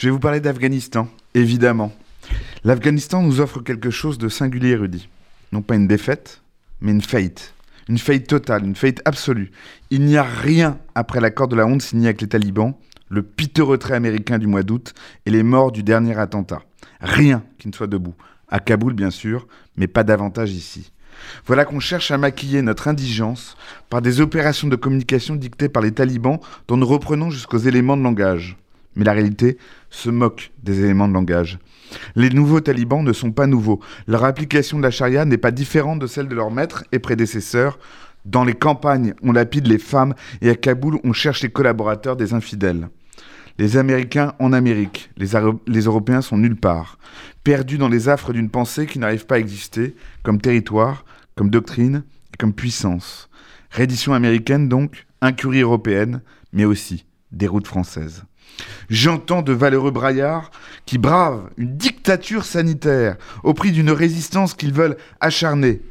Je vais vous parler d'Afghanistan, évidemment. L'Afghanistan nous offre quelque chose de singulier, Rudy. Non pas une défaite, mais une faillite. Une faillite totale, une faillite absolue. Il n'y a rien après l'accord de la honte signé avec les talibans, le piteux retrait américain du mois d'août et les morts du dernier attentat. Rien qui ne soit debout. À Kaboul, bien sûr, mais pas davantage ici. Voilà qu'on cherche à maquiller notre indigence par des opérations de communication dictées par les talibans dont nous reprenons jusqu'aux éléments de langage. Mais la réalité se moque des éléments de langage. Les nouveaux talibans ne sont pas nouveaux. Leur application de la charia n'est pas différente de celle de leurs maîtres et prédécesseurs. Dans les campagnes, on lapide les femmes et à Kaboul, on cherche les collaborateurs des infidèles. Les Américains en Amérique, les, Européens sont nulle part, perdus dans les affres d'une pensée qui n'arrive pas à exister, comme territoire, comme doctrine et comme puissance. Reddition américaine donc, incurie européenne, mais aussi déroute française. J'entends de valeureux braillards qui bravent une dictature sanitaire au prix d'une résistance qu'ils veulent acharner.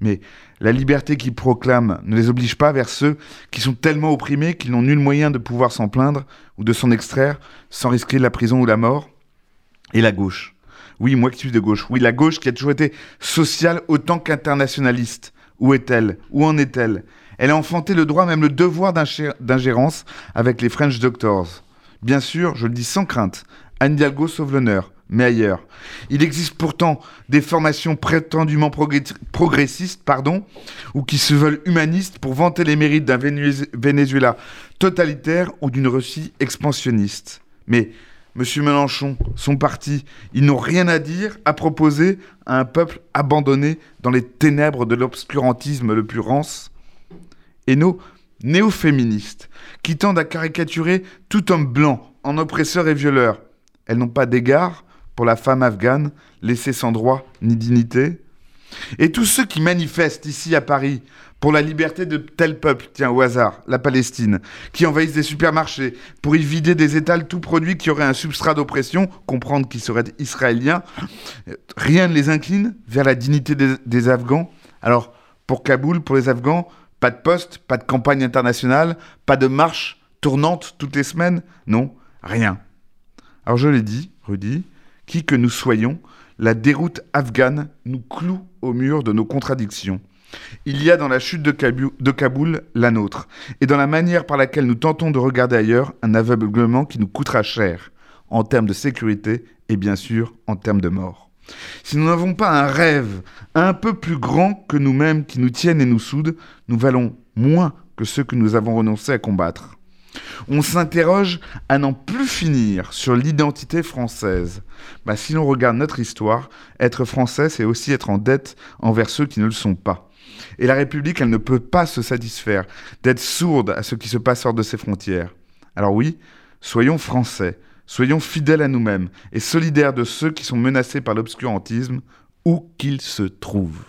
Mais la liberté qu'ils proclament ne les oblige pas vers ceux qui sont tellement opprimés qu'ils n'ont nul moyen de pouvoir s'en plaindre ou de s'en extraire sans risquer la prison ou la mort. Et la gauche. Oui, moi qui suis de gauche. Oui, la gauche qui a toujours été sociale autant qu'internationaliste. Où est-elle? Où en est-elle? Elle a enfanté le droit, même le devoir d'ingérence avec les French Doctors. Bien sûr, je le dis sans crainte, Anne Hidalgo sauve l'honneur, mais ailleurs. Il existe pourtant des formations prétendument progressistes, pardon, ou qui se veulent humanistes pour vanter les mérites d'un Venezuela totalitaire ou d'une Russie expansionniste. Mais M. Mélenchon, son parti, ils n'ont rien à dire, à proposer à un peuple abandonné dans les ténèbres de l'obscurantisme le plus rance. Et nos néo-féministes, qui tendent à caricaturer tout homme blanc en oppresseur et violeur. Elles n'ont pas d'égard pour la femme afghane laissée sans droit ni dignité. Et tous ceux qui manifestent ici à Paris pour la liberté de tel peuple, tiens au hasard, la Palestine, qui envahissent des supermarchés pour y vider des étals tout produits qui auraient un substrat d'oppression, comprendre qu'ils seraient israéliens, rien ne les incline vers la dignité des, des Afghans. Alors, pour Kaboul, pour les Afghans, pas de poste, pas de campagne internationale, pas de marche tournante toutes les semaines Non, rien. Alors je l'ai dit, Rudy, qui que nous soyons, la déroute afghane nous cloue au mur de nos contradictions. Il y a dans la chute de, Kaboul la nôtre, et dans la manière par laquelle nous tentons de regarder ailleurs un aveuglement qui nous coûtera cher, en termes de sécurité et bien sûr en termes de mort. Si nous n'avons pas un rêve un peu plus grand que nous-mêmes qui nous tiennent et nous soudent, nous valons moins que ceux que nous avons renoncé à combattre. On s'interroge à n'en plus finir sur l'identité française. Bah, si l'on regarde notre histoire, être français, c'est aussi être en dette envers ceux qui ne le sont pas. Et la République, elle ne peut pas se satisfaire d'être sourde à ce qui se passe hors de ses frontières. Alors oui, soyons français, Soyons fidèles à nous-mêmes et solidaires de ceux qui sont menacés par l'obscurantisme, où qu'ils se trouvent.